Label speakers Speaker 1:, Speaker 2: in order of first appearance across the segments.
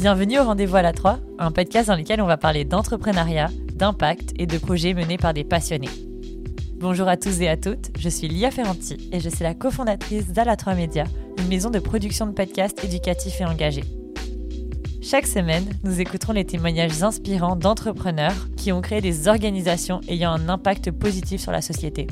Speaker 1: Bienvenue au Rendez-vous à la 3, un podcast dans lequel on va parler d'entrepreneuriat, d'impact et de projets menés par des passionnés. Bonjour à tous et à toutes, je suis Lia Ferranti et je suis la cofondatrice d'Ala 3 Média, une maison de production de podcasts éducatifs et engagés. Chaque semaine, nous écouterons les témoignages inspirants d'entrepreneurs qui ont créé des organisations ayant un impact positif sur la société.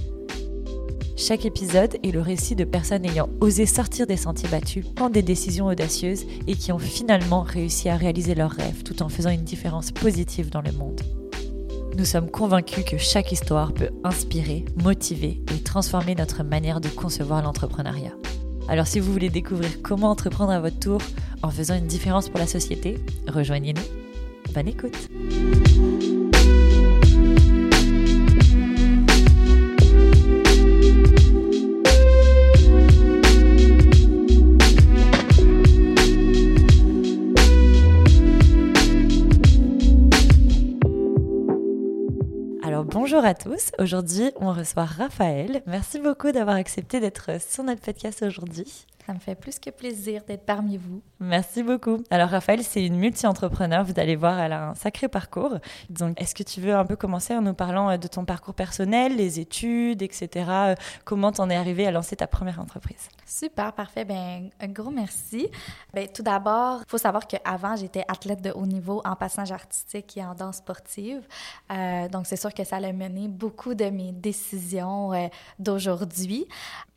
Speaker 1: Chaque épisode est le récit de personnes ayant osé sortir des sentiers battus, prendre des décisions audacieuses et qui ont finalement réussi à réaliser leurs rêves tout en faisant une différence positive dans le monde. Nous sommes convaincus que chaque histoire peut inspirer, motiver et transformer notre manière de concevoir l'entrepreneuriat. Alors si vous voulez découvrir comment entreprendre à votre tour en faisant une différence pour la société, rejoignez-nous. Bonne écoute bonjour à tous. Aujourd'hui, on reçoit Raphaël. Merci beaucoup d'avoir accepté d'être sur notre podcast aujourd'hui.
Speaker 2: Ça me fait plus que plaisir d'être parmi vous.
Speaker 1: Merci beaucoup. Alors Raphaël, c'est une multi-entrepreneur. Vous allez voir, elle a un sacré parcours. Donc, est-ce que tu veux un peu commencer en nous parlant euh, de ton parcours personnel, les études, etc. Euh, comment t'en es arrivé à lancer ta première entreprise?
Speaker 2: Super, parfait. Ben, un gros merci. Ben, tout d'abord, il faut savoir qu'avant, j'étais athlète de haut niveau en passage artistique et en danse sportive. Euh, donc, c'est sûr que ça a mené beaucoup de mes décisions d'aujourd'hui.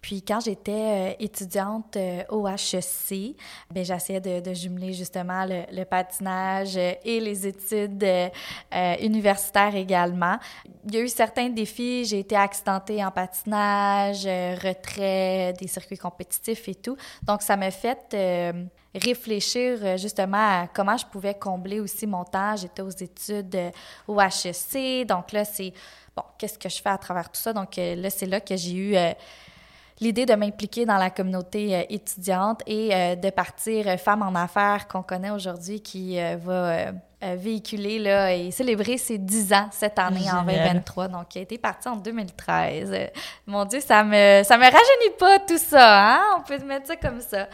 Speaker 2: Puis quand j'étais euh, étudiante au HEC, ben, j'essayais de, jumeler justement le, patinage euh, et les études universitaires également. Il y a eu certains défis. J'ai été accidentée en patinage, retrait des circuits compétitifs et tout. Donc ça m'a fait réfléchir justement à comment je pouvais combler aussi mon temps. J'étais aux études au HEC. Donc là, c'est, bon, qu'est-ce que je fais à travers tout ça? Donc là, c'est là que j'ai eu l'idée de m'impliquer dans la communauté euh, étudiante et euh, de partir euh, Femmes en affaires qu'on connaît aujourd'hui qui va véhiculer là, et célébrer ses 10 ans cette année en 2023. Donc, qui a été parti en 2013. mon Dieu, ça me, ça me rajeunit pas tout ça, hein? On peut mettre ça comme ça.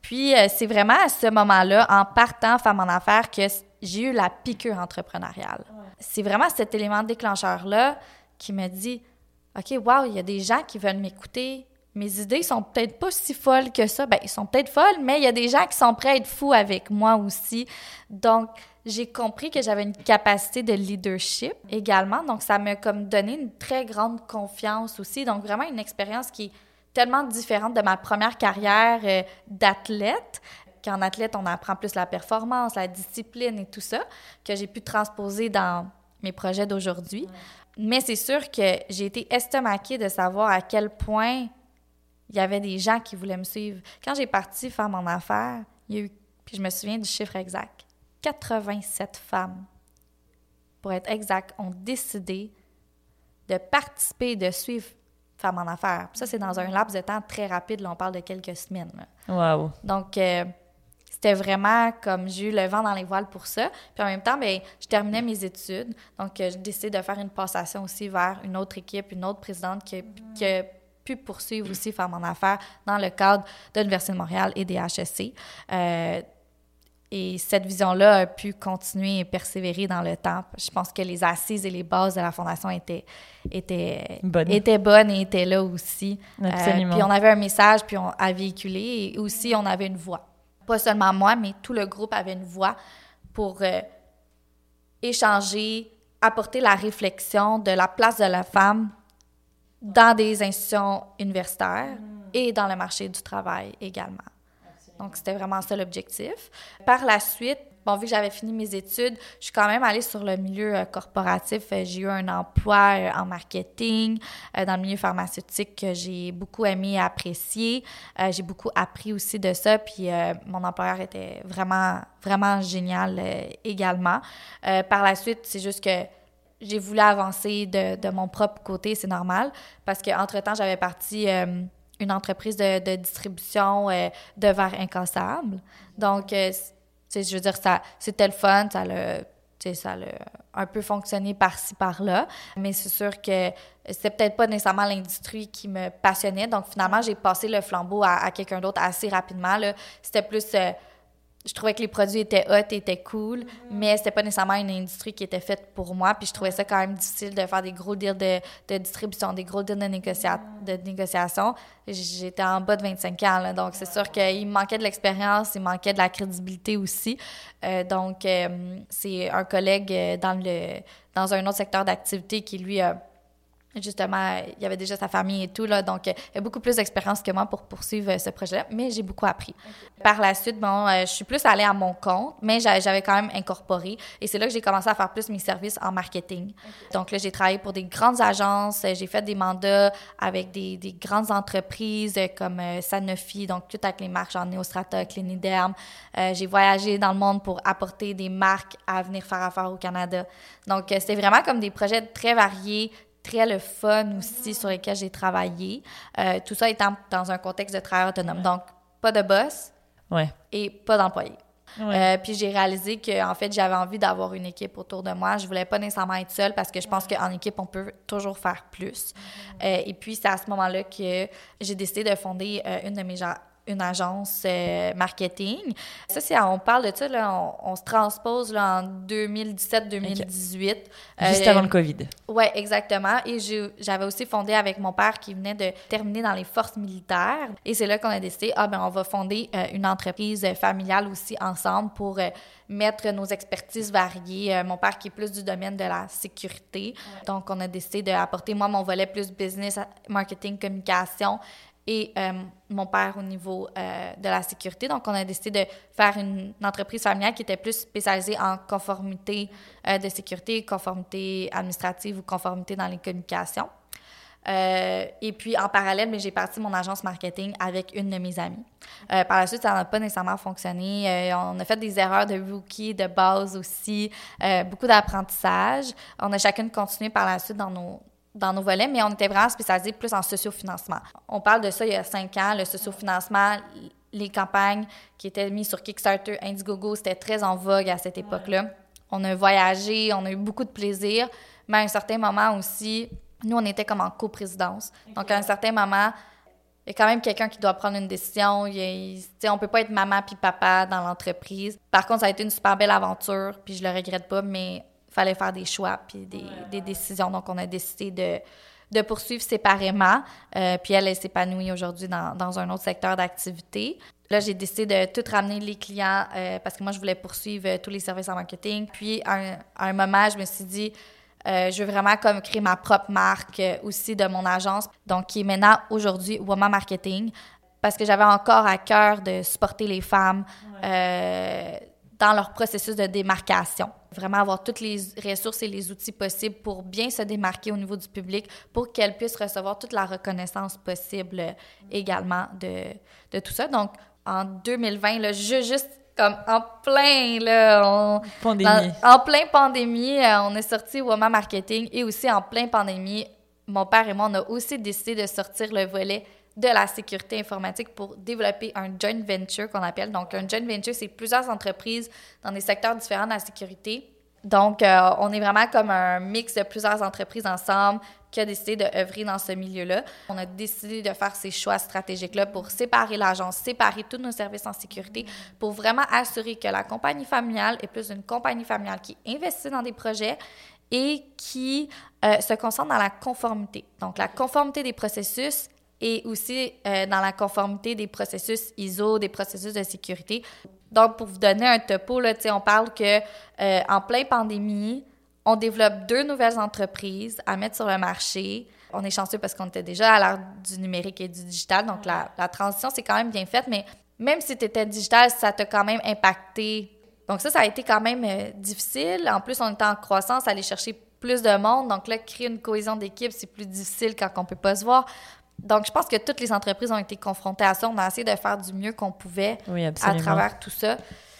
Speaker 2: Puis, c'est vraiment à ce moment-là, en partant Femmes en affaires, que j'ai eu la piqûre entrepreneuriale. C'est vraiment cet élément déclencheur-là qui me dit OK, wow, il y a des gens qui veulent m'écouter, mes idées sont peut-être pas si folles que ça. Ben, ils sont peut-être folles, mais il y a des gens qui sont prêts à être fous avec moi aussi. Donc, j'ai compris que j'avais une capacité de leadership également. Donc, ça m'a comme donné une très grande confiance aussi. Donc, vraiment une expérience qui est tellement différente de ma première carrière euh, d'athlète. Qu'en athlète, on apprend plus la performance, la discipline et tout ça, que j'ai pu transposer dans mes projets d'aujourd'hui. Mais c'est sûr que j'ai été estomaquée de savoir à quel point il y avait des gens qui voulaient me suivre. Quand j'ai parti faire mon affaire, il y a eu, puis je me souviens du chiffre exact, 87 femmes, pour être exact, ont décidé de participer, de suivre Femmes en affaires. ça, c'est dans un laps de temps très rapide. Là, on parle de quelques semaines.
Speaker 1: Wow.
Speaker 2: Donc, euh, c'était vraiment comme j'ai eu le vent dans les voiles pour ça. Puis en même temps, bien, je terminais mes études. Donc, euh, j'ai décidé de faire une passation aussi vers une autre équipe, une autre présidente qui, qui pu poursuivre aussi faire mon affaire dans le cadre de l'Université de Montréal et des HSC. Euh, et cette vision-là a pu continuer et persévérer dans le temps. Je pense que les assises et les bases de la fondation étaient, étaient, bonnes. étaient bonnes et étaient là aussi. Euh, Absolument. puis on avait un message, puis on a véhiculé, et aussi on avait une voix. Pas seulement moi, mais tout le groupe avait une voix pour euh, échanger, apporter la réflexion de la place de la femme dans des institutions universitaires mm. et dans le marché du travail également. Donc, c'était vraiment ça l'objectif. Par la suite, bon, vu que j'avais fini mes études, je suis quand même allée sur le milieu euh, corporatif. Euh, j'ai eu un emploi euh, en marketing, dans le milieu pharmaceutique que j'ai beaucoup aimé et apprécié. j'ai beaucoup appris aussi de ça, puis mon employeur était vraiment, vraiment génial également. par la suite, c'est juste que j'ai voulu avancer de, de, mon propre côté, c'est normal, parce qu'entre-temps, j'avais parti euh, une entreprise de, de distribution euh, de verres incassables. Donc, euh, je veux dire, ça, c'était le fun, ça l'a, ça a un peu fonctionné par-ci, par-là, mais c'est sûr que c'était peut-être pas nécessairement l'industrie qui me passionnait. Donc, finalement, j'ai passé le flambeau à, à quelqu'un d'autre assez rapidement. C'était plus je trouvais que les produits étaient hot, étaient cool, mais c'était pas nécessairement une industrie qui était faite pour moi. Puis je trouvais ça quand même difficile de faire des gros deals de, distribution, des gros deals de, négocia de négociation. J'étais en bas de 25 ans, donc c'est sûr qu'il manquait de l'expérience, il manquait de la crédibilité aussi. Euh, donc, euh, c'est un collègue euh, dans, le, dans un autre secteur d'activité qui, lui, a Justement, il y avait déjà sa famille et tout, là, donc il y a beaucoup plus d'expérience que moi pour poursuivre ce projet-là, mais j'ai beaucoup appris. Par la suite, bon, euh, je suis plus allée à mon compte, mais j'avais quand même incorporé, et c'est là que j'ai commencé à faire plus mes services en marketing. Donc là, j'ai travaillé pour des grandes agences, j'ai fait des mandats avec des, des grandes entreprises comme euh, Sanofi, donc tout avec les marques genre Neostrata, Cliniderm. Euh, j'ai voyagé dans le monde pour apporter des marques à venir faire affaire au Canada. Donc, c'était vraiment comme des projets très variés, très le fun aussi sur lesquels j'ai travaillé. Euh, tout ça étant dans un contexte de travail autonome. Donc, pas de boss
Speaker 1: ouais.
Speaker 2: et pas d'employé. Euh, puis j'ai réalisé que en fait j'avais envie d'avoir une équipe autour de moi. Je voulais pas nécessairement être seule parce que je pense qu'en équipe on peut toujours faire plus. Euh, et puis c'est à ce moment-là que j'ai décidé de fonder une de mes une agence euh, marketing. Ça, c'est, on parle de ça, là, on, se transpose là, en 2017-2018.
Speaker 1: Juste avant le COVID.
Speaker 2: Oui, exactement. Et j'avais aussi fondé avec mon père qui venait de terminer dans les forces militaires. Et c'est là qu'on a décidé, ah ben on va fonder euh, une entreprise familiale aussi ensemble pour euh, mettre nos expertises variées. mon père qui est plus du domaine de la sécurité. Donc, on a décidé d'apporter, moi, mon volet plus business, marketing, communication et euh, mon père au niveau euh, de la sécurité. Donc, on a décidé de faire une, entreprise familiale qui était plus spécialisée en conformité euh, de sécurité, conformité administrative ou conformité dans les communications. et puis, en parallèle, j'ai parti mon agence marketing avec une de mes amies. par la suite, ça n'a pas nécessairement fonctionné. on a fait des erreurs de rookie, de base aussi, beaucoup d'apprentissage. On a chacune continué par la suite dans nos, dans nos volets, mais on était vraiment spécialisés plus en sociofinancement. On parle de ça il y a cinq ans, le sociofinancement, les campagnes qui étaient mises sur Kickstarter, Indiegogo, c'était très en vogue à cette époque-là. On a voyagé, on a eu beaucoup de plaisir, mais à un certain moment aussi, nous, on était comme en coprésidence. Donc, à un certain moment, il y a quand même quelqu'un qui doit prendre une décision. Il, on peut pas être maman puis papa dans l'entreprise. Par contre, ça a été une super belle aventure, puis je le regrette pas, mais fallait faire des choix puis des, des, décisions. Donc, on a décidé de, de poursuivre séparément. Euh, puis elle, elle s'épanouit aujourd'hui dans, dans, un autre secteur d'activité. Là, j'ai décidé de tout ramener les clients euh, parce que moi, je voulais poursuivre euh, tous les services en marketing. Puis, à un, à un moment, je me suis dit, je veux vraiment comme créer ma propre marque aussi de mon agence, donc qui est maintenant aujourd'hui Woman Marketing, parce que j'avais encore à cœur de supporter les femmes dans leur processus de démarcation. Vraiment avoir toutes les ressources et les outils possibles pour bien se démarquer au niveau du public, pour qu'elles puissent recevoir toute la reconnaissance possible également de, de tout ça. Donc, en 2020, là, je, juste comme en plein, là,
Speaker 1: pandémie.
Speaker 2: en plein pandémie, euh, on est sorti Woman Marketing et aussi en plein pandémie, mon père et moi, on a aussi décidé de sortir le volet de la sécurité informatique pour développer un joint venture qu'on appelle. Donc, un joint venture, c'est plusieurs entreprises dans des secteurs différents de la sécurité. Donc, euh, on est vraiment comme un mix de plusieurs entreprises ensemble qui a décidé d'œuvrer dans ce milieu-là. On a décidé de faire ces choix stratégiques-là pour séparer l'agence, séparer tous nos services en sécurité, pour vraiment assurer que la compagnie familiale est plus une compagnie familiale qui investit dans des projets et qui euh, se concentre dans la conformité. Donc, la conformité des processus et aussi euh, dans la conformité des processus ISO, des processus de sécurité. Donc, pour vous donner un topo, là, on parle que euh, en pandémie, on développe deux nouvelles entreprises à mettre sur le marché. On est chanceux parce qu'on était déjà à l'ère du numérique et du digital, donc la, transition, c'est quand même bien faite, mais même si tu étais digital, ça t'a quand même impacté. Donc ça, ça a été quand même euh, difficile. En plus, on était en croissance, aller chercher plus de monde. Donc là, créer une cohésion d'équipe, c'est plus difficile quand on peut pas se voir. Donc, je pense que toutes les entreprises ont été confrontées à ça. On a essayé de faire du mieux qu'on pouvait à travers tout ça.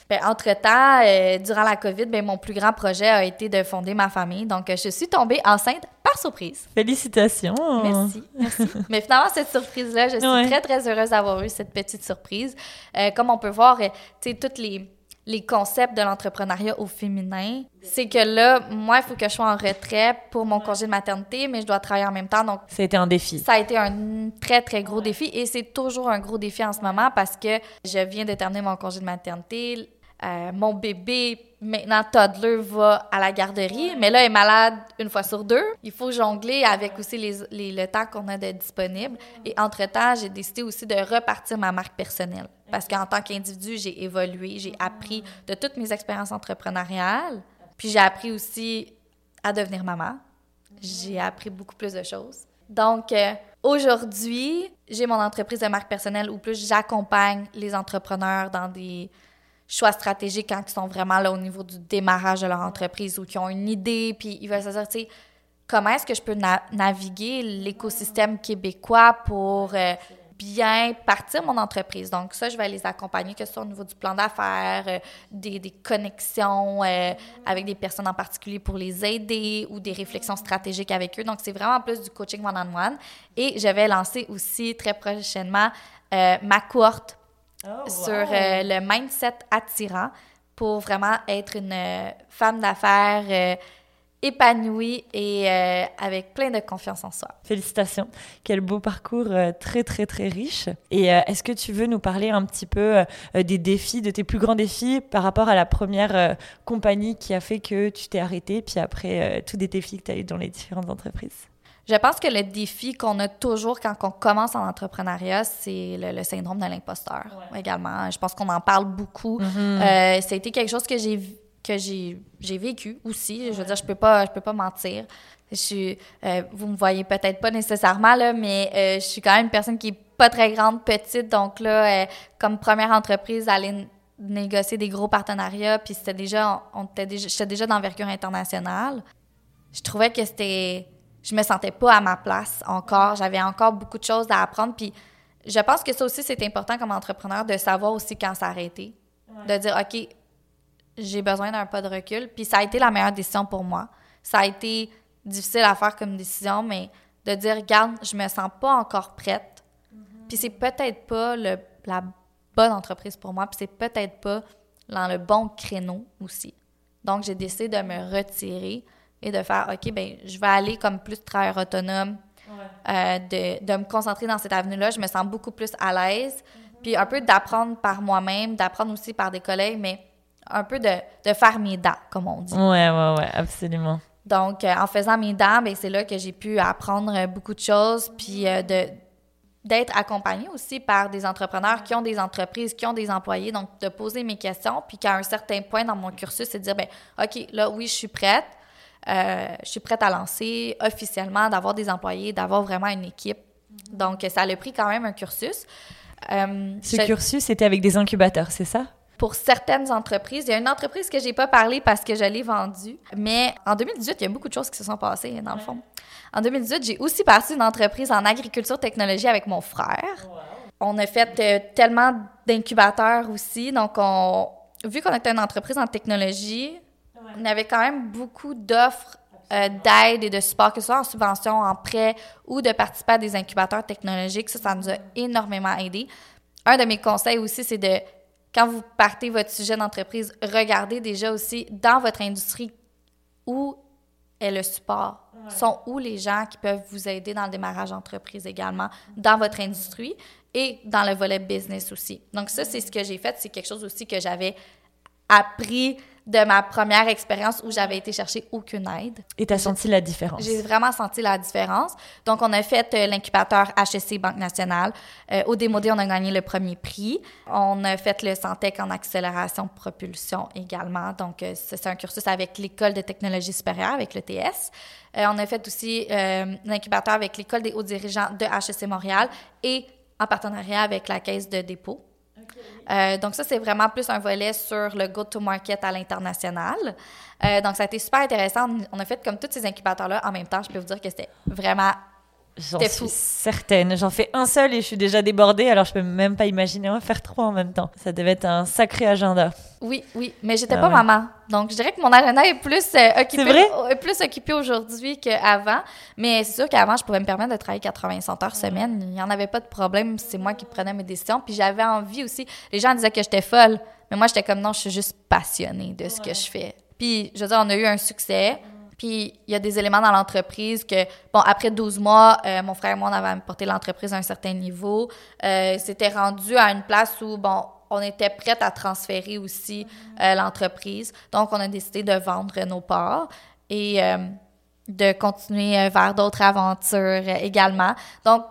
Speaker 2: Bien, entre-temps, euh, durant la COVID, bien, mon plus grand projet a été de fonder ma famille. Donc, je suis tombée enceinte par surprise.
Speaker 1: Félicitations!
Speaker 2: Merci, merci. Mais finalement, cette surprise-là, je suis très, très heureuse d'avoir eu cette petite surprise. Euh, comme on peut voir, euh, tu sais, toutes les les concepts de l'entrepreneuriat au féminin, c'est que là, moi, il faut que je sois en retrait pour mon congé de maternité, mais je dois travailler en même temps. Donc,
Speaker 1: ça a été un défi.
Speaker 2: Ça a été un très, très gros défi et c'est toujours un gros défi en ce moment parce que je viens de terminer mon congé de maternité. Euh, mon bébé, maintenant toddler, va à la garderie, mais là, elle est malade une fois sur deux. Il faut jongler avec aussi les, le temps qu'on a de disponible. Et entre-temps, j'ai décidé aussi de repartir ma marque personnelle. Parce qu'en tant qu'individu, j'ai évolué, j'ai appris de toutes mes expériences entrepreneuriales. Puis j'ai appris aussi à devenir maman. J'ai appris beaucoup plus de choses. Donc, euh, aujourd'hui, j'ai mon entreprise de marque personnelle où plus j'accompagne les entrepreneurs dans des choix stratégiques quand ils sont vraiment là au niveau du démarrage de leur entreprise ou qui ont une idée, puis ils veulent se dire, tu sais, comment est-ce que je peux naviguer l'écosystème québécois pour euh, bien partir mon entreprise. Donc ça, je vais les accompagner, que ce soit au niveau du plan d'affaires, euh, des, des, connexions euh, avec des personnes en particulier pour les aider ou des réflexions stratégiques avec eux. Donc c'est vraiment plus du coaching one-on-one. Et je vais lancer aussi très prochainement ma cohorte Oh, sur euh, le mindset attirant pour vraiment être une euh, femme d'affaires euh, épanouie et avec plein de confiance en soi.
Speaker 1: Félicitations. Quel beau parcours très, très, très riche. Et est-ce que tu veux nous parler un petit peu des défis, de tes plus grands défis par rapport à la première compagnie qui a fait que tu t'es arrêtée, puis après tous des défis que tu as eu dans les différentes entreprises?
Speaker 2: Je pense que le défi qu'on a toujours quand on commence en entrepreneuriat, c'est le, syndrome de l'imposteur également. Je pense qu'on en parle beaucoup. Euh, ça a été quelque chose que j'ai que j'ai vécu aussi. Je veux dire, je peux pas je peux pas mentir. Je suis, euh, vous me voyez peut-être pas nécessairement là, mais euh, je suis quand même une personne qui est pas très grande, petite. Donc là, comme première entreprise, aller négocier des gros partenariats, puis c'était déjà, on était déjà, j'étais déjà d'envergure internationale. Je trouvais que c'était je me sentais pas à ma place encore. J'avais encore beaucoup de choses à apprendre. Puis je pense que ça aussi, c'est important comme entrepreneur de savoir aussi quand s'arrêter. De dire, OK, j'ai besoin d'un pas de recul. Puis ça a été la meilleure décision pour moi. Ça a été difficile à faire comme décision, mais de dire, regarde, je me sens pas encore prête. Mm-hmm. Puis c'est peut-être pas le, la bonne entreprise pour moi. Puis c'est peut-être pas dans le bon créneau aussi. Donc, j'ai décidé de me retirer et de faire, OK, ben je vais aller comme plus travailleur autonome, euh, de, de, me concentrer dans cette avenue-là. Je me sens beaucoup plus à l'aise. Mm-hmm. Puis un peu d'apprendre par moi-même, d'apprendre aussi par des collègues, mais un peu de, de, faire mes dents, comme on dit.
Speaker 1: Ouais, ouais, ouais, absolument.
Speaker 2: Donc, euh, en faisant mes dents, ben, c'est là que j'ai pu apprendre euh, beaucoup de choses, puis de d'être accompagnée aussi par des entrepreneurs qui ont des entreprises, qui ont des employés, donc de poser mes questions, puis qu'à un certain point dans mon cursus, c'est de dire, ben OK, là, oui, je suis prête, euh, je suis prête à lancer officiellement, d'avoir des employés, d'avoir vraiment une équipe. Donc, ça a pris quand même un cursus.
Speaker 1: Euh, Ce cursus, c'était avec des incubateurs, c'est ça?
Speaker 2: Pour certaines entreprises, il y a une entreprise que j'ai pas parlé parce que je l'ai vendue, mais en 2018, il y a beaucoup de choses qui se sont passées, dans le fond. En 2018, j'ai aussi parti d'une entreprise en agriculture technologie avec mon frère. On a fait euh, tellement d'incubateurs aussi, donc on, vu qu'on était une entreprise en technologie, on avait quand même beaucoup d'offres euh, d'aide et de support, que ce soit en subvention, en prêt ou de participer à des incubateurs technologiques. Ça, ça nous a énormément aidé. Un de mes conseils aussi, c'est de, quand vous partez votre sujet d'entreprise, regardez déjà aussi dans votre industrie où est le support. Sont où les gens qui peuvent vous aider dans le démarrage d'entreprise également, dans votre industrie et dans le volet business aussi. Donc ça, c'est ce que j'ai fait. C'est quelque chose aussi que j'avais appris de ma première expérience où j'avais été chercher aucune aide.
Speaker 1: Et tu as senti la différence?
Speaker 2: J'ai vraiment senti la différence. Donc, on a fait euh, l'incubateur HSC Banque Nationale. Euh, au démodé, on a gagné le premier prix. On a fait le Santec en accélération propulsion également. Donc, euh, c'est un cursus avec l'École de technologie supérieure, avec l'ETS. on a fait aussi l'incubateur avec l'École des hauts dirigeants de HSC Montréal et en partenariat avec la Caisse de dépôt. Euh, donc ça, c'est vraiment plus un volet sur le go-to-market à l'international. Euh, donc ça a été super intéressant. On a fait comme tous ces incubateurs-là en même temps. Je peux vous dire que c'était vraiment
Speaker 1: J'en suis certaine. J'en fais un seul et je suis déjà débordée, alors je peux même pas imaginer en faire trois en même temps. Ça devait être un sacré agenda.
Speaker 2: Oui, oui, mais j'étais ah pas maman. Donc je dirais que mon agenda est plus euh, occupé, vrai? plus occupé aujourd'hui qu'avant. Mais c'est sûr qu'avant, je pouvais me permettre de travailler 80 100 heures semaine. Il n'y en avait pas de problème. C'est moi qui prenais mes décisions. Puis j'avais envie aussi. Les gens disaient que j'étais folle. Mais moi, j'étais comme non, je suis juste passionnée de ce que je fais. Puis, je veux dire, on a eu un succès. Puis, il y a des éléments dans l'entreprise que, bon, après 12 mois, euh, mon frère et moi, on avait porté l'entreprise à un certain niveau. Euh, C'était rendu à une place où, bon, on était prête à transférer aussi euh, l'entreprise. Donc, on a décidé de vendre nos parts et de continuer vers d'autres aventures également. Donc,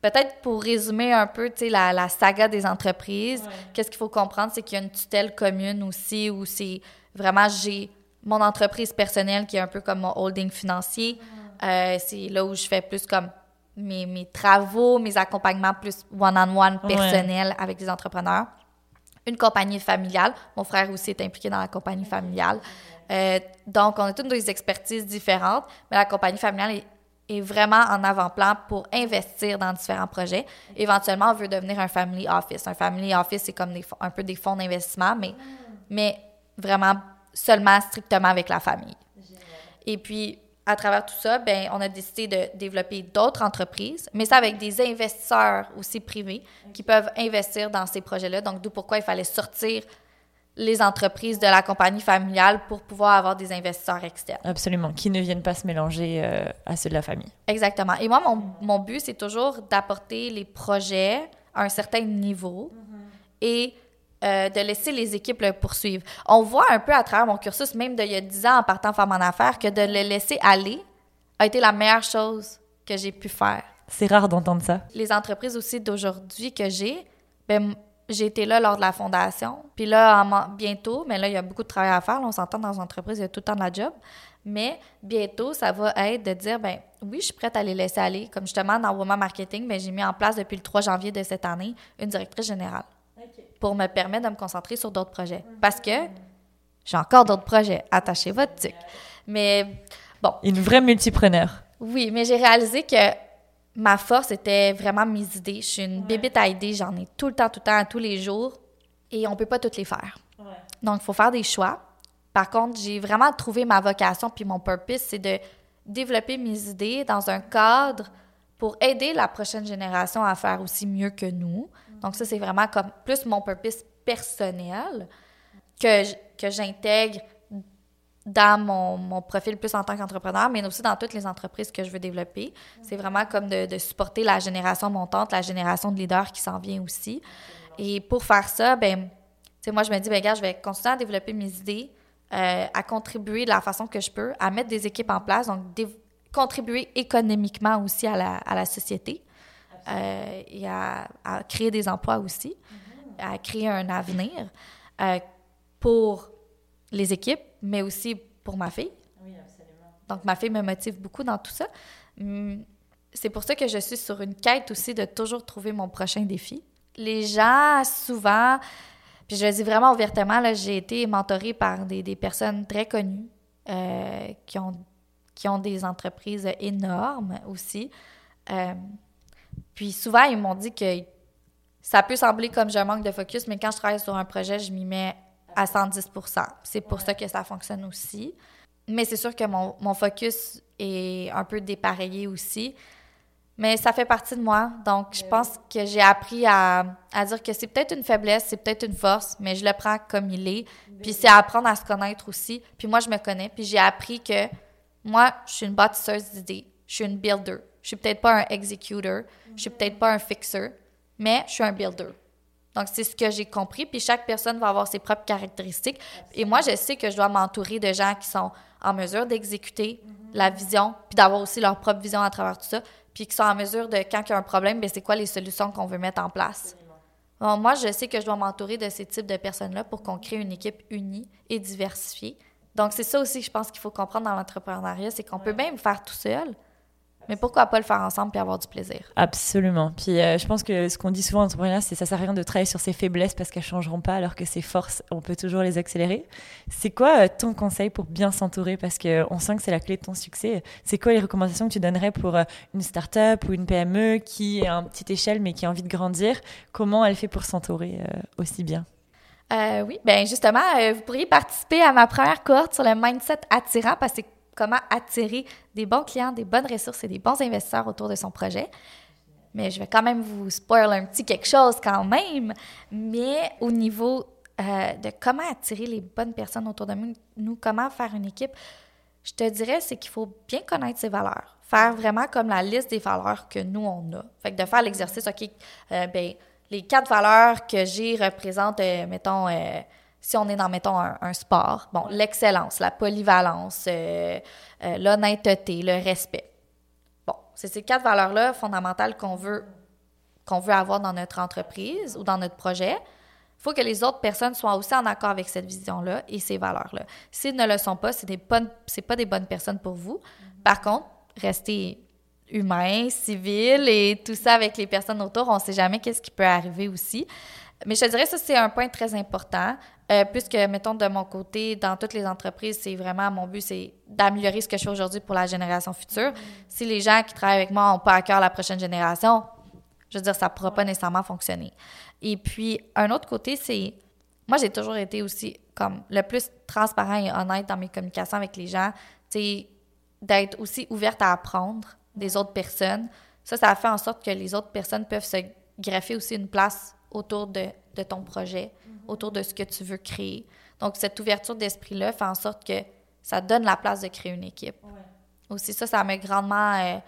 Speaker 2: Peut-être pour résumer un peu la, la saga des entreprises, qu'est-ce qu'il faut comprendre, c'est qu'il y a une tutelle commune aussi où c'est vraiment j'ai mon entreprise personnelle qui est un peu comme mon holding financier. Euh, c'est là où je fais plus comme mes, mes travaux, mes accompagnements plus one-on-one personnels avec des entrepreneurs. Une compagnie familiale. Mon frère aussi est impliqué dans la compagnie familiale. Euh, donc, on a toutes des expertises différentes, mais la compagnie familiale est est vraiment en avant-plan pour investir dans différents projets. Éventuellement, on veut devenir un family office. Un family office, c'est comme des, un peu des fonds d'investissement, mais, mais vraiment seulement strictement avec la famille. Et puis, à travers tout ça, ben, on a décidé de développer d'autres entreprises, mais ça avec des investisseurs aussi privés qui peuvent investir dans ces projets-là. Donc, d'où pourquoi il fallait sortir les entreprises de la compagnie familiale pour pouvoir avoir des investisseurs externes.
Speaker 1: Absolument, qui ne viennent pas se mélanger euh, à ceux de la famille.
Speaker 2: Exactement. Et moi, mon, mon but, c'est toujours d'apporter les projets à un certain niveau et euh, de laisser les équipes le poursuivre. On voit un peu à travers mon cursus, même d'il y a 10 ans en partant faire mon affaire, que de le laisser aller a été la meilleure chose que j'ai pu faire.
Speaker 1: C'est rare d'entendre ça.
Speaker 2: Les entreprises aussi d'aujourd'hui que j'ai, ben, j'ai été là lors de la fondation. Puis là, bientôt, mais là, il y a beaucoup de travail à faire. on s'entend dans une entreprise, il y a tout le temps de la job. Mais bientôt, ça va être de dire, ben oui, je suis prête à les laisser aller. Comme justement, dans Woman Marketing, ben, j'ai mis en place depuis le 3 janvier de cette année une directrice générale pour me permettre de me concentrer sur d'autres projets. Parce que j'ai encore d'autres projets. Attachez votre truc. Mais bon.
Speaker 1: Une vraie multipreneur.
Speaker 2: Oui, mais j'ai réalisé que ma force était vraiment mes idées. Je suis une bébête à idées, j'en ai tout le temps, tout le temps, tous les jours, et on peut pas toutes les faire. Donc, il faut faire des choix. Par contre, j'ai vraiment trouvé ma vocation, puis mon purpose, c'est de développer mes idées dans un cadre pour aider la prochaine génération à faire aussi mieux que nous. Donc, ça, c'est vraiment comme plus mon purpose personnel que, j'intègre dans mon, profil plus en tant qu'entrepreneur, mais aussi dans toutes les entreprises que je veux développer. C'est vraiment comme de, supporter la génération montante, la génération de leaders qui s'en vient aussi. Et pour faire ça, ben, moi, je me dis, ben, gars, je vais continuer à développer mes idées, euh, à contribuer de la façon que je peux, à mettre des équipes en place, donc contribuer économiquement aussi à la, à la société euh, et à, à, créer des emplois aussi, à créer un avenir euh, pour les équipes, mais aussi pour ma fille. Oui, absolument. Donc, ma fille me motive beaucoup dans tout ça. Hum, c'est pour ça que je suis sur une quête aussi de toujours trouver mon prochain défi. Les gens, souvent, puis je le dis vraiment ouvertement, j'ai été mentorée par des, des personnes très connues euh, qui, ont, qui ont des entreprises énormes aussi. Euh, puis souvent, ils m'ont dit que ça peut sembler comme je manque de focus, mais quand je travaille sur un projet, je m'y mets à 110% C'est pour ça que ça fonctionne aussi. Mais c'est sûr que mon, mon, focus est un peu dépareillé aussi. Mais ça fait partie de moi. Donc, je pense que j'ai appris à, à, dire que c'est peut-être une faiblesse, c'est peut-être une force, mais je le prends comme il est. Puis c'est apprendre à se connaître aussi. Puis moi, je me connais. Puis j'ai appris que moi, je suis une bâtisseuse d'idées. Je suis une builder. Je suis peut-être pas un executor. Je suis peut-être pas un fixer, mais je suis un builder. Donc, c'est ce que j'ai compris. Puis chaque personne va avoir ses propres caractéristiques. Et moi, je sais que je dois m'entourer de gens qui sont en mesure d'exécuter la vision, puis d'avoir aussi leur propre vision à travers tout ça, puis qui sont en mesure de, quand il y a un problème, bien, c'est quoi les solutions qu'on veut mettre en place. moi, je sais que je dois m'entourer de ces types de personnes-là pour qu'on crée une équipe unie et diversifiée. Donc, c'est ça aussi que je pense qu'il faut comprendre dans l'entrepreneuriat, c'est qu'on peut même faire tout seul, mais pourquoi pas le faire ensemble et avoir du plaisir?
Speaker 1: Absolument. Puis euh, je pense que ce qu'on dit souvent en entrepreneuriat, c'est que ça sert à rien de travailler sur ses faiblesses parce qu'elles changeront pas, alors que ses forces, on peut toujours les accélérer. C'est quoi euh, ton conseil pour bien s'entourer? Parce qu'on sent que c'est la clé de ton succès. C'est quoi les recommandations que tu donnerais pour euh, une start-up ou une PME qui est à une petite échelle mais qui a envie de grandir? Comment elle fait pour s'entourer aussi bien?
Speaker 2: oui, ben justement, vous pourriez participer à ma première cohorte sur le mindset attirant parce que comment attirer des bons clients, des bonnes ressources et des bons investisseurs autour de son projet. Mais je vais quand même vous spoiler un petit quelque chose quand même. Mais au niveau euh, de comment attirer les bonnes personnes autour de nous, comment faire une équipe, je te dirais, c'est qu'il faut bien connaître ses valeurs. Faire vraiment comme la liste des valeurs que nous, on a. Fait que de faire l'exercice, OK, euh, ben, les quatre valeurs que j'ai représentent, euh, mettons, si on est dans, mettons, un, sport, bon, l'excellence, la polyvalence, l'honnêteté, le respect. Bon, c'est ces quatre valeurs-là fondamentales qu'on veut, qu'on veut avoir dans notre entreprise ou dans notre projet. Il faut que les autres personnes soient aussi en accord avec cette vision-là et ces valeurs-là. S'ils ne le sont pas, ce n'est pas, pas des bonnes personnes pour vous. Par contre, restez humain, civil et tout ça avec les personnes autour. On ne sait jamais qu'est-ce qui peut arriver aussi. Mais je te dirais, ça, c'est un point très important. Euh, puisque, mettons, de mon côté, dans toutes les entreprises, c'est vraiment mon but, c'est d'améliorer ce que je fais aujourd'hui pour la génération future. Si les gens qui travaillent avec moi n'ont pas à cœur la prochaine génération, je veux dire, ça ne pourra pas nécessairement fonctionner. Et puis, un autre côté, c'est. Moi, j'ai toujours été aussi comme le plus transparent et honnête dans mes communications avec les gens. C'est d'être aussi ouverte à apprendre des autres personnes. Ça, ça fait en sorte que les autres personnes peuvent se greffer aussi une place autour de, de ton projet, mm-hmm. autour de ce que tu veux créer. Donc, cette ouverture d'esprit-là fait en sorte que ça donne la place de créer une équipe. Aussi, ça, ça m'a grandement, euh,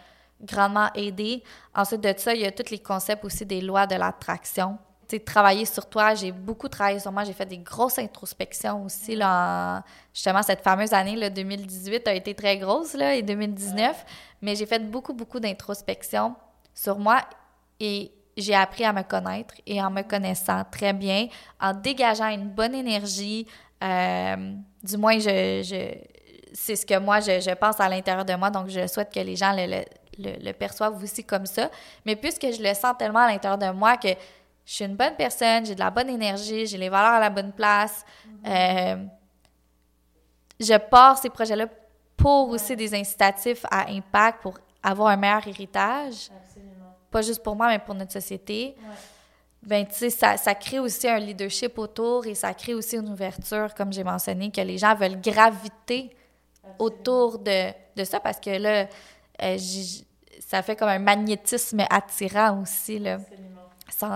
Speaker 2: grandement aidé. Ensuite de ça, il y a tous les concepts aussi des lois de l'attraction travailler sur toi. J'ai beaucoup travaillé sur moi. J'ai fait des grosses introspections aussi. Là, justement, cette fameuse année, là, 2018, a été très grosse, là, et 2019. Mais j'ai fait beaucoup, beaucoup d'introspection sur moi et j'ai appris à me connaître et en me connaissant très bien, en dégageant une bonne énergie. Euh, du moins, je, c'est ce que moi, je, pense à l'intérieur de moi. Donc, je souhaite que les gens le, le perçoivent aussi comme ça. Mais puisque je le sens tellement à l'intérieur de moi que je suis une bonne personne, j'ai de la bonne énergie, j'ai les valeurs à la bonne place. Euh, je pars ces projets-là pour aussi des incitatifs à impact, pour avoir un meilleur héritage. Absolument. Pas juste pour moi, mais pour notre société. Ben, tu sais, ça, ça, crée aussi un leadership autour et ça crée aussi une ouverture, comme j'ai mentionné, que les gens veulent graviter autour de, de, ça parce que là, euh, ça fait comme un magnétisme attirant aussi. Là. Absolument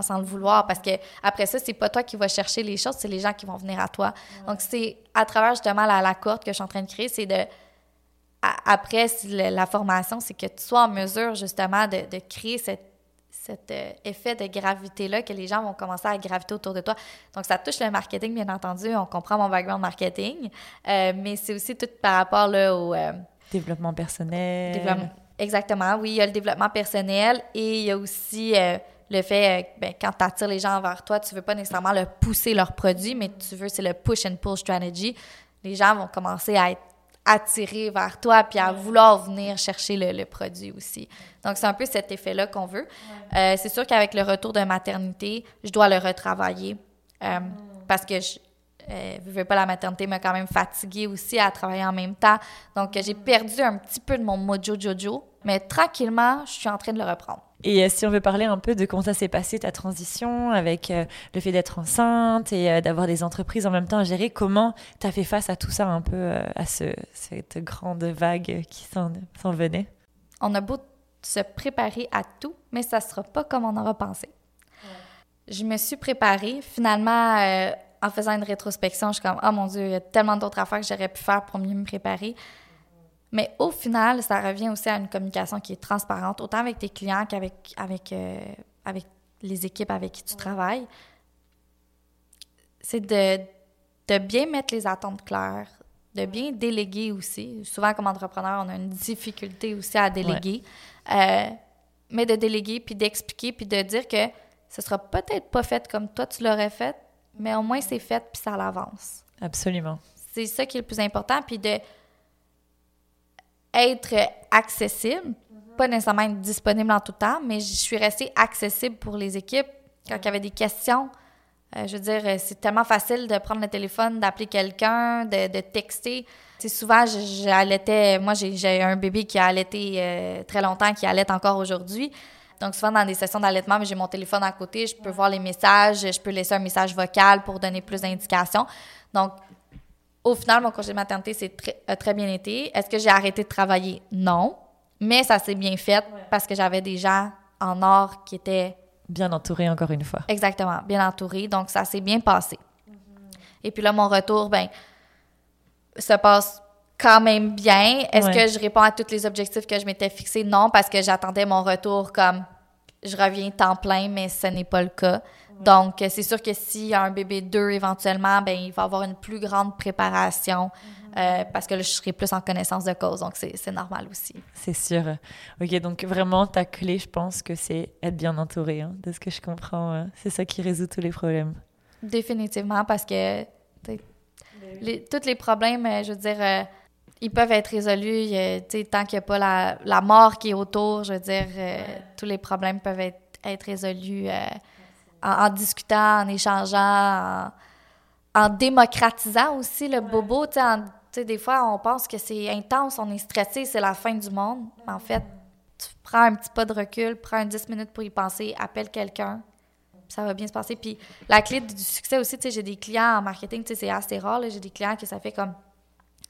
Speaker 2: sans, le vouloir parce que après ça c'est pas toi qui vas chercher les choses c'est les gens qui vont venir à toi donc c'est à travers justement la, la corde que je suis en train de créer c'est de après la formation c'est que tu sois en mesure justement de, de créer cette cet euh, effet de gravité-là, que les gens vont commencer à graviter autour de toi. Donc, ça touche le marketing, bien entendu. On comprend mon background marketing, euh, mais c'est aussi tout par rapport là, au...
Speaker 1: Euh, développement personnel.
Speaker 2: exactement, oui. Il y a le développement personnel et il y a aussi le fait, ben, quand tu attires les gens vers toi, tu veux pas nécessairement le pousser leur produit, mais tu veux, c'est le push and pull strategy. Les gens vont commencer à être attirés vers toi puis à vouloir venir chercher le, produit aussi. Donc, c'est un peu cet effet-là qu'on veut. Euh, c'est sûr qu'avec le retour de maternité, je dois le retravailler euh, parce que je ne veux pas la maternité m'a quand même fatiguée aussi à travailler en même temps. Donc, j'ai perdu un petit peu de mon mojo jojo, mais tranquillement, je suis en train de le reprendre.
Speaker 1: Et euh, si on veut parler un peu de comment ça s'est passé ta transition avec euh, le fait d'être enceinte et euh, d'avoir des entreprises en même temps à gérer, comment tu as fait face à tout ça un peu, à ce, cette grande vague qui s'en venait?
Speaker 2: On a beau se préparer à tout, mais ça ne sera pas comme on aura pensé. Je me suis préparée. Finalement, en faisant une rétrospection, je suis comme, oh mon Dieu, il y a tellement d'autres affaires que j'aurais pu faire pour mieux me préparer. Mais au final, ça revient aussi à une communication qui est transparente, autant avec tes clients qu'avec avec, euh, avec les équipes avec qui tu travailles. C'est de, de bien mettre les attentes claires, de bien déléguer aussi. Souvent, comme entrepreneur, on a une difficulté aussi à déléguer. Euh, mais de déléguer, puis d'expliquer, puis de dire que ce sera peut-être pas fait comme toi tu l'aurais fait, mais au moins c'est fait, puis ça l'avance.
Speaker 1: Absolument.
Speaker 2: C'est ça qui est le plus important, puis de être accessible, pas nécessairement être disponible en tout temps, mais je suis restée accessible pour les équipes quand il y avait des questions. Euh, je veux dire, c'est tellement facile de prendre le téléphone, d'appeler quelqu'un, de, de, texter. C'est souvent, j'allaitais, moi j'ai un bébé qui a allaité euh, très longtemps, qui allait encore aujourd'hui. Donc souvent dans des sessions d'allaitement, j'ai mon téléphone à côté, je peux voir les messages, je peux laisser un message vocal pour donner plus d'indications. Donc au final, mon congé de maternité c'est très, a très bien été. Est-ce que j'ai arrêté de travailler? Non. Mais ça s'est bien fait parce que j'avais des gens en or qui étaient...
Speaker 1: Bien entourés, encore une fois.
Speaker 2: Exactement, bien entourés. Donc, ça s'est bien passé. Et puis là, mon retour, ben, se passe quand même bien. Est-ce
Speaker 1: Ouais.
Speaker 2: que je réponds à tous les objectifs que je m'étais fixés? Non, parce que j'attendais mon retour comme je reviens temps plein, mais ce n'est pas le cas. Donc, euh, c'est sûr que s'il y a un bébé 2 éventuellement, ben il va avoir une plus grande préparation euh, parce que là, je serai plus en connaissance de cause. Donc, c'est c'est normal aussi.
Speaker 1: C'est sûr. Ok, donc vraiment, ta clé, je pense que c'est être bien entouré, hein, de ce que je comprends. euh, C'est ça qui résout tous les problèmes.
Speaker 2: Définitivement, parce que t'sais, les- tous les problèmes, euh, je veux dire, euh, ils peuvent être résolus euh, tant qu'il n'y a pas la, la mort qui est autour. Je veux dire, euh, tous les problèmes peuvent être, être résolus euh, en, en discutant, en échangeant, en, en démocratisant aussi le bobo. En- des fois, on pense que c'est intense, on est stressé, c'est la fin du monde. Mais en fait, tu prends un petit pas de recul, prends un 10 minutes pour y penser, appelle quelqu'un, ça va bien se passer. Puis la clé du succès aussi, tu sais, j'ai des clients en marketing, tu sais, c'est assez rare, j'ai des clients que ça fait comme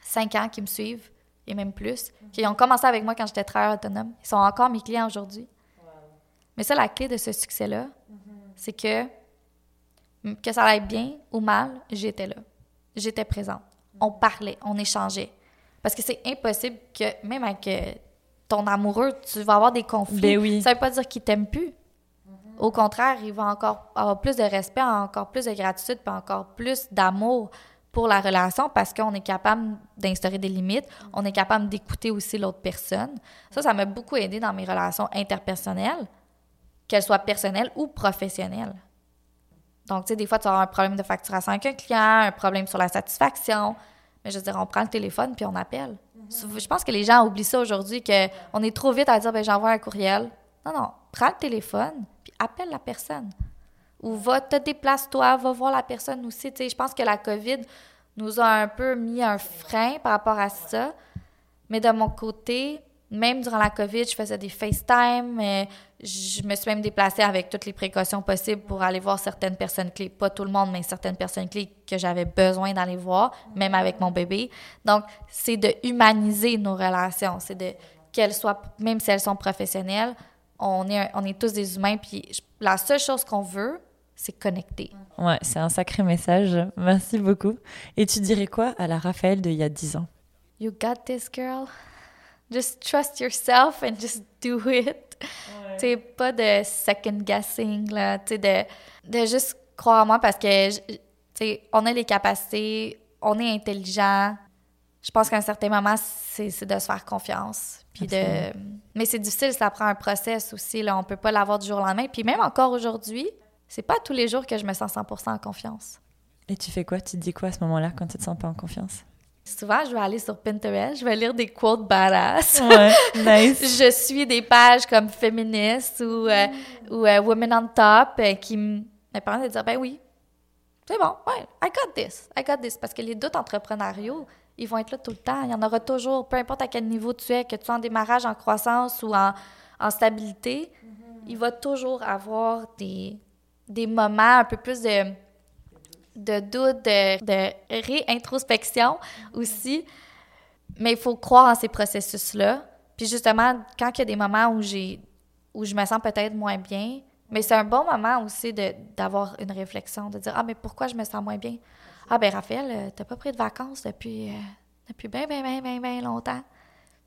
Speaker 2: cinq ans qui me suivent, et même plus, qui ont commencé avec moi quand j'étais travailleur autonome. Ils sont encore mes clients aujourd'hui. Mais ça, la clé de ce succès-là, c'est que que ça aille bien ou mal, j'étais là. J'étais présente. On parlait, on échangeait. Parce que c'est impossible que, même avec euh, ton amoureux, tu vas avoir des conflits.
Speaker 1: Ben oui.
Speaker 2: Ça veut pas dire qu'il t'aime plus. Au contraire, il va encore avoir plus de respect, encore plus de gratitude, puis encore plus d'amour pour la relation parce qu'on est capable d'instaurer des limites, on est capable d'écouter aussi l'autre personne. Ça, ça m'a beaucoup aidé dans mes relations interpersonnelles, qu'elles soient personnelles ou professionnelles. Donc, tu sais, des fois, tu avoir un problème de facturation avec un client, un problème sur la satisfaction. Mais je veux dire, on prend le téléphone puis on appelle. Je pense que les gens oublient ça aujourd'hui, qu'on est trop vite à dire, ben j'envoie un courriel. Non, non, prends le téléphone puis appelle la personne. Ou va, te déplace-toi, va voir la personne aussi. Tu sais, je pense que la COVID nous a un peu mis un frein par rapport à ça. Mais de mon côté, même durant la COVID, je faisais des FaceTime. Je me suis même déplacée avec toutes les précautions possibles pour aller voir certaines personnes clés. Pas tout le monde, mais certaines personnes clés que j'avais besoin d'aller voir, même avec mon bébé. Donc, c'est de humaniser nos relations. C'est de qu'elles soient, même si elles sont professionnelles, on est, un- on est tous des humains. Puis je- la seule chose qu'on veut, c'est connecter.
Speaker 1: Ouais, c'est un sacré message. Merci beaucoup. Et tu dirais quoi à la Raphaël d'il y a 10 ans?
Speaker 2: You got this, girl. Just trust yourself and just do it. Tu sais, pas de second guessing, là. Tu sais, de, de juste croire en moi parce que, je- tu sais, on a les capacités, on est intelligent. Je pense qu'à un certain moment, c'est c'est de se faire confiance. Puis de... Mais c'est difficile, ça prend un process aussi, là. On peut pas l'avoir du jour au lendemain. Puis même encore aujourd'hui, c'est pas tous les jours que je me sens 100% en confiance.
Speaker 1: Et tu fais quoi? Tu te dis quoi à ce moment-là quand tu te sens pas en confiance?
Speaker 2: Souvent, je vais aller sur Pinterest, je vais lire des quotes badass.
Speaker 1: Ouais, nice.
Speaker 2: je suis des pages comme féministes ou, euh, ou euh, Women on Top euh, qui me permettent de dire ben oui, c'est bon, ouais, I got this, I got this. Parce que les doutes entrepreneuriaux, ils vont être là tout le temps. Il y en aura toujours, peu importe à quel niveau tu es, que tu sois en démarrage, en croissance ou en, en stabilité, il va toujours avoir des, des moments un peu plus de, de doute, de, réintrospection aussi. Mais il faut croire en ces processus-là. Puis justement, quand il y a des moments où où je me sens peut-être moins bien, mais c'est un bon moment aussi d'avoir une réflexion, de dire Ah, mais pourquoi je me sens moins bien? Ah, ben Raphaël, euh, t'as pas pris de vacances depuis, euh, depuis bien, bien, bien, bien, bien longtemps.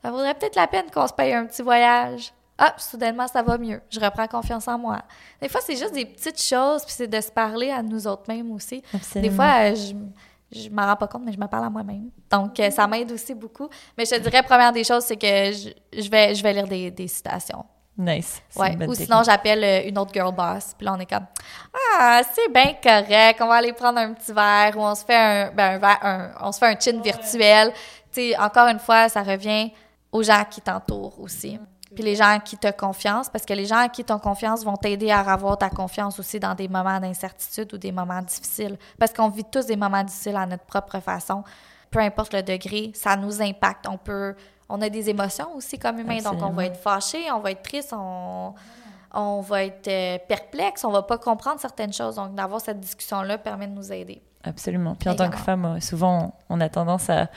Speaker 2: Ça vaudrait peut-être la peine qu'on se paye un petit voyage. Ah, soudainement, ça va mieux. Je reprends confiance en moi. Des fois, c'est juste des petites choses, puis c'est de se parler à nous autres mêmes aussi.
Speaker 1: Absolument.
Speaker 2: Des fois, euh, je, je m'en rends pas compte, mais je me parle à moi-même. Donc, euh, ça m'aide aussi beaucoup. Mais je te dirais, première des choses, c'est que je, je vais, je vais lire des, des citations.
Speaker 1: Nice.
Speaker 2: Ouais. Ou sinon, j'appelle euh, une autre girl boss. Puis là, on est comme Ah, c'est bien correct. On va aller prendre un petit verre ou on se fait un, ben, un verre- un- on se fait un chin virtuel. Tu sais, encore une fois, ça revient aux gens qui t'entourent aussi. Puis les gens qui te confiance, parce que les gens qui t'ont confiance vont t'aider à avoir ta confiance aussi dans des moments d'incertitude ou des moments difficiles. Parce qu'on vit tous des moments difficiles à notre propre façon. Peu importe le degré, ça nous impacte. On peut, on a des émotions aussi comme humains, donc on va être fâché, on va être triste, on, on va être euh, perplexe, on va pas comprendre certaines choses. Donc d'avoir cette discussion-là permet de nous aider.
Speaker 1: Absolument. Puis en tant que femme, euh, souvent, on a tendance à,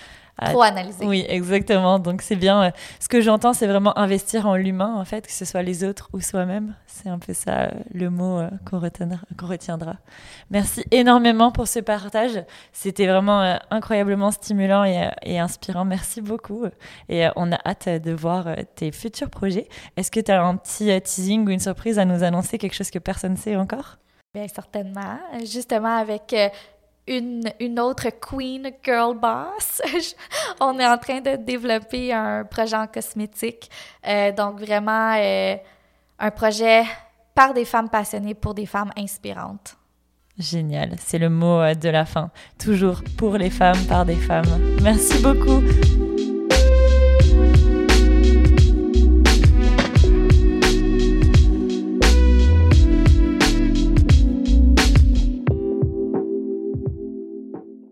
Speaker 2: Trop analysé.
Speaker 1: Oui, exactement. Donc c'est bien. Euh, ce que j'entends, c'est vraiment investir en l'humain, en fait, que ce soit les autres ou soi-même. C'est un peu ça euh, le mot euh, qu'on retiendra, retiendra, Merci énormément pour ce partage. C'était vraiment incroyablement stimulant et, inspirant. Merci beaucoup. Et on a hâte de voir tes futurs projets. Est-ce que tu as un petit teasing ou une surprise à nous annoncer, quelque chose que personne ne sait encore?
Speaker 2: Bien, certainement. Justement, avec une, autre queen girl boss. on est en train de développer un projet en cosmétique. Euh, donc, vraiment, euh, un projet par des femmes passionnées pour des femmes inspirantes.
Speaker 1: Génial, c'est le mot euh, de la fin. Toujours pour les femmes, par des femmes. Merci beaucoup.